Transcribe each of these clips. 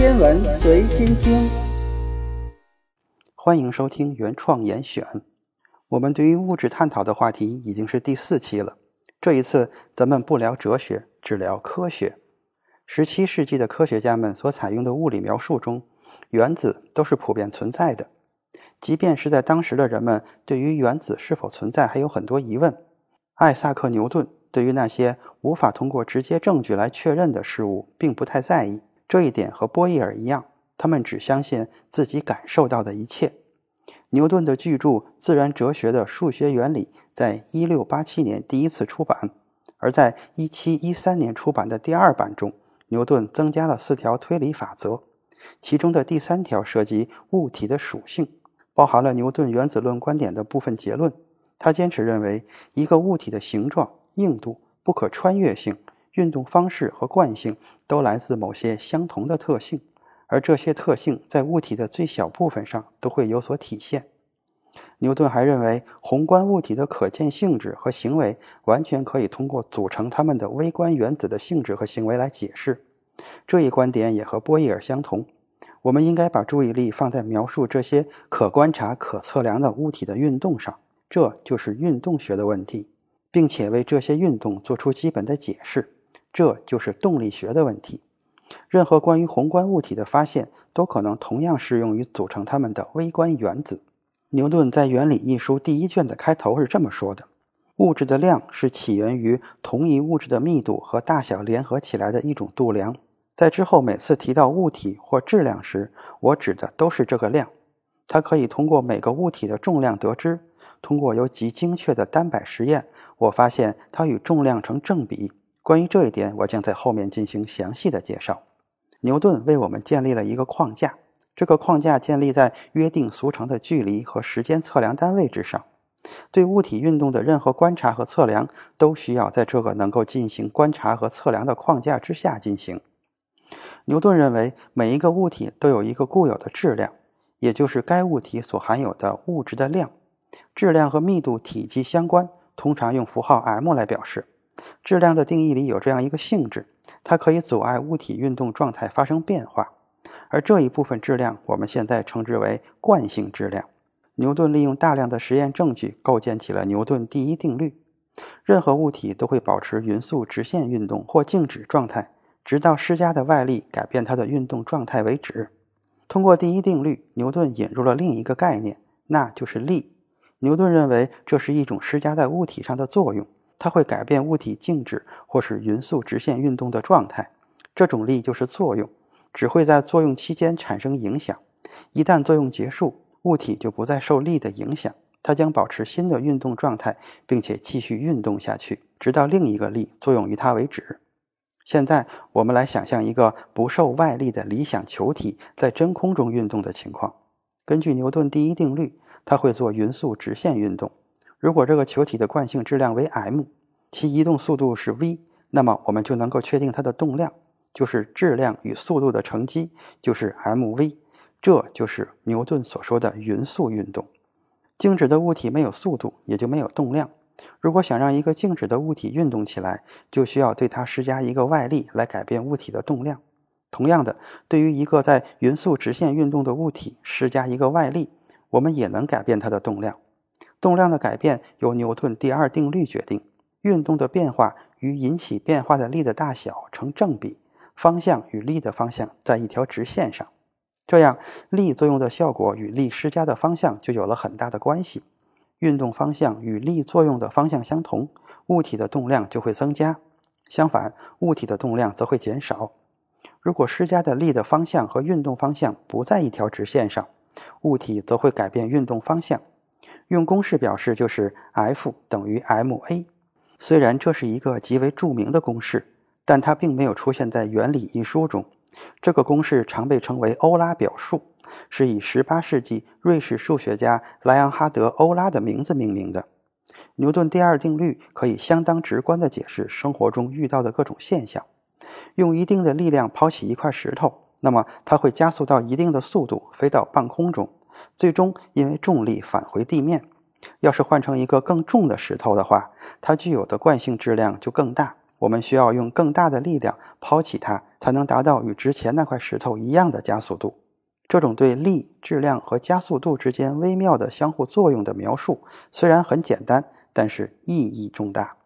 天文随心听，欢迎收听原创严选。我们对于物质探讨的话题已经是第四期了。这一次咱们不聊哲学，只聊科学。十七世纪的科学家们所采用的物理描述中，原子都是普遍存在的。即便是在当时的人们对于原子是否存在还有很多疑问，艾萨克·牛顿对于那些无法通过直接证据来确认的事物并不太在意。这一点和波义耳一样，他们只相信自己感受到的一切。牛顿的巨著《自然哲学的数学原理》在一六八七年第一次出版，而在一七一三年出版的第二版中，牛顿增加了四条推理法则，其中的第三条涉及物体的属性。包含了牛顿原子论观点的部分结论。他坚持认为，一个物体的形状、硬度、不可穿越性、运动方式和惯性都来自某些相同的特性，而这些特性在物体的最小部分上都会有所体现。牛顿还认为，宏观物体的可见性质和行为完全可以通过组成它们的微观原子的性质和行为来解释。这一观点也和波义耳相同。我们应该把注意力放在描述这些可观察、可测量的物体的运动上，这就是运动学的问题，并且为这些运动做出基本的解释，这就是动力学的问题。任何关于宏观物体的发现都可能同样适用于组成它们的微观原子。牛顿在《原理》一书第一卷的开头是这么说的：“物质的量是起源于同一物质的密度和大小联合起来的一种度量。”在之后每次提到物体或质量时，我指的都是这个量。它可以通过每个物体的重量得知。通过由极精确的单摆实验，我发现它与重量成正比。关于这一点，我将在后面进行详细的介绍。牛顿为我们建立了一个框架，这个框架建立在约定俗成的距离和时间测量单位之上。对物体运动的任何观察和测量，都需要在这个能够进行观察和测量的框架之下进行。牛顿认为，每一个物体都有一个固有的质量，也就是该物体所含有的物质的量。质量和密度、体积相关，通常用符号 m 来表示。质量的定义里有这样一个性质：它可以阻碍物体运动状态发生变化。而这一部分质量，我们现在称之为惯性质量。牛顿利用大量的实验证据，构建起了牛顿第一定律：任何物体都会保持匀速直线运动或静止状态。直到施加的外力改变它的运动状态为止。通过第一定律，牛顿引入了另一个概念，那就是力。牛顿认为这是一种施加在物体上的作用，它会改变物体静止或是匀速直线运动的状态。这种力就是作用，只会在作用期间产生影响。一旦作用结束，物体就不再受力的影响，它将保持新的运动状态，并且继续运动下去，直到另一个力作用于它为止。现在我们来想象一个不受外力的理想球体在真空中运动的情况。根据牛顿第一定律，它会做匀速直线运动。如果这个球体的惯性质量为 m，其移动速度是 v，那么我们就能够确定它的动量就是质量与速度的乘积，就是 mv。这就是牛顿所说的匀速运动。静止的物体没有速度，也就没有动量。如果想让一个静止的物体运动起来，就需要对它施加一个外力来改变物体的动量。同样的，对于一个在匀速直线运动的物体施加一个外力，我们也能改变它的动量。动量的改变由牛顿第二定律决定，运动的变化与引起变化的力的大小成正比，方向与力的方向在一条直线上。这样，力作用的效果与力施加的方向就有了很大的关系。运动方向与力作用的方向相同，物体的动量就会增加；相反，物体的动量则会减少。如果施加的力的方向和运动方向不在一条直线上，物体则会改变运动方向。用公式表示就是 F 等于 ma。虽然这是一个极为著名的公式，但它并没有出现在《原理》一书中。这个公式常被称为欧拉表述。是以18世纪瑞士数学家莱昂哈德·欧拉的名字命名的。牛顿第二定律可以相当直观地解释生活中遇到的各种现象。用一定的力量抛起一块石头，那么它会加速到一定的速度飞到半空中，最终因为重力返回地面。要是换成一个更重的石头的话，它具有的惯性质量就更大，我们需要用更大的力量抛起它，才能达到与之前那块石头一样的加速度。这种对力、质量和加速度之间微妙的相互作用的描述，虽然很简单，但是意义重大。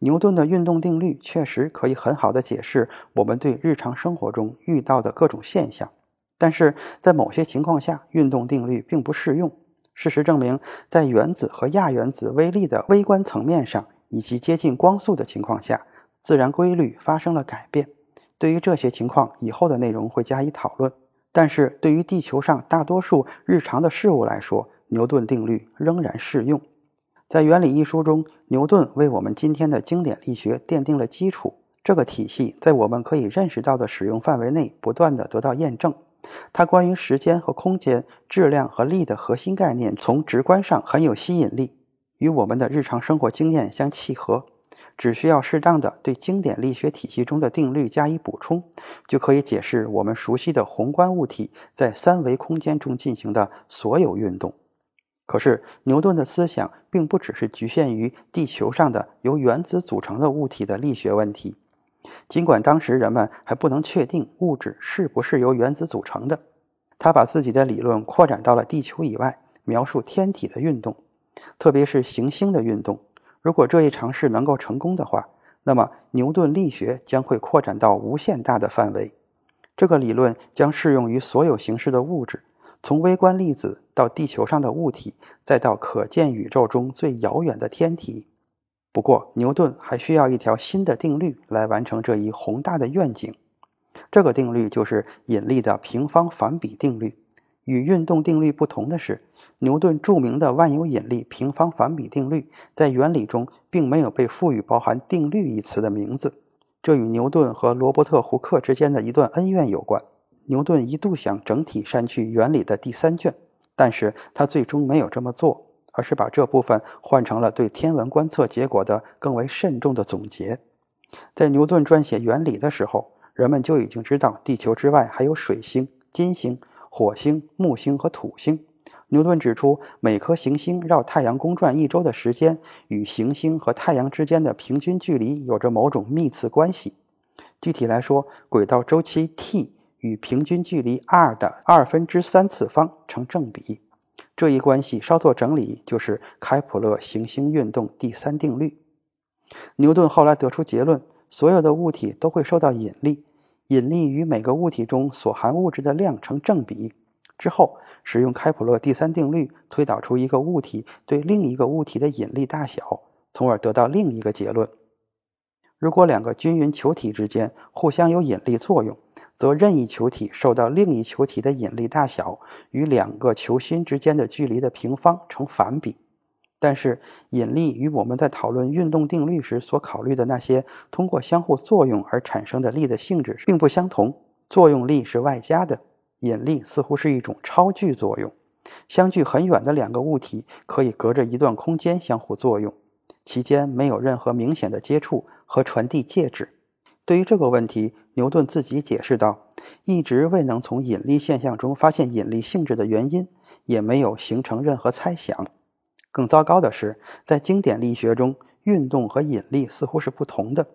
牛顿的运动定律确实可以很好的解释我们对日常生活中遇到的各种现象，但是在某些情况下，运动定律并不适用。事实证明，在原子和亚原子微粒的微观层面上，以及接近光速的情况下，自然规律发生了改变。对于这些情况，以后的内容会加以讨论。但是对于地球上大多数日常的事物来说，牛顿定律仍然适用。在《原理》一书中，牛顿为我们今天的经典力学奠定了基础。这个体系在我们可以认识到的使用范围内不断的得到验证。它关于时间和空间、质量和力的核心概念，从直观上很有吸引力，与我们的日常生活经验相契合。只需要适当的对经典力学体系中的定律加以补充，就可以解释我们熟悉的宏观物体在三维空间中进行的所有运动。可是，牛顿的思想并不只是局限于地球上的由原子组成的物体的力学问题。尽管当时人们还不能确定物质是不是由原子组成的，他把自己的理论扩展到了地球以外，描述天体的运动，特别是行星的运动。如果这一尝试能够成功的话，那么牛顿力学将会扩展到无限大的范围。这个理论将适用于所有形式的物质，从微观粒子到地球上的物体，再到可见宇宙中最遥远的天体。不过，牛顿还需要一条新的定律来完成这一宏大的愿景。这个定律就是引力的平方反比定律。与运动定律不同的是，牛顿著名的万有引力平方反比定律在原理中并没有被赋予包含“定律”一词的名字。这与牛顿和罗伯特·胡克之间的一段恩怨有关。牛顿一度想整体删去原理的第三卷，但是他最终没有这么做。而是把这部分换成了对天文观测结果的更为慎重的总结。在牛顿撰写原理的时候，人们就已经知道地球之外还有水星、金星、火星、木星和土星。牛顿指出，每颗行星绕太阳公转一周的时间与行星和太阳之间的平均距离有着某种幂次关系。具体来说，轨道周期 t 与平均距离 r 的二分之三次方成正比。这一关系稍作整理，就是开普勒行星运动第三定律。牛顿后来得出结论：所有的物体都会受到引力，引力与每个物体中所含物质的量成正比。之后，使用开普勒第三定律推导出一个物体对另一个物体的引力大小，从而得到另一个结论：如果两个均匀球体之间互相有引力作用。则任意球体受到另一球体的引力大小与两个球心之间的距离的平方成反比。但是，引力与我们在讨论运动定律时所考虑的那些通过相互作用而产生的力的性质并不相同。作用力是外加的，引力似乎是一种超距作用。相距很远的两个物体可以隔着一段空间相互作用，其间没有任何明显的接触和传递介质。对于这个问题，牛顿自己解释道：“一直未能从引力现象中发现引力性质的原因，也没有形成任何猜想。更糟糕的是，在经典力学中，运动和引力似乎是不同的。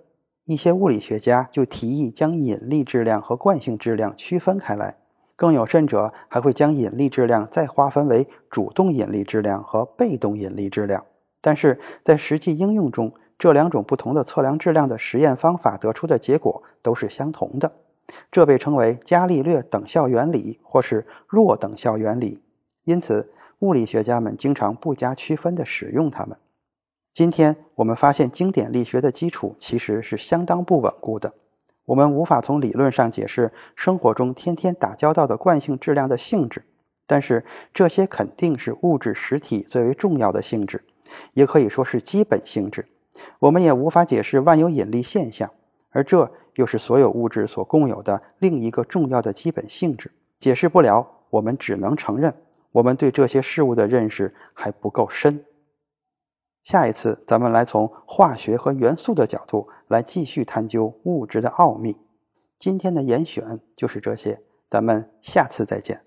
一些物理学家就提议将引力质量和惯性质量区分开来。更有甚者，还会将引力质量再划分为主动引力质量和被动引力质量。但是在实际应用中，这两种不同的测量质量的实验方法得出的结果都是相同的，这被称为伽利略等效原理或是弱等效原理。因此，物理学家们经常不加区分地使用它们。今天我们发现，经典力学的基础其实是相当不稳固的。我们无法从理论上解释生活中天天打交道的惯性质量的性质，但是这些肯定是物质实体最为重要的性质，也可以说是基本性质。我们也无法解释万有引力现象，而这又是所有物质所共有的另一个重要的基本性质。解释不了，我们只能承认，我们对这些事物的认识还不够深。下一次，咱们来从化学和元素的角度来继续探究物质的奥秘。今天的严选就是这些，咱们下次再见。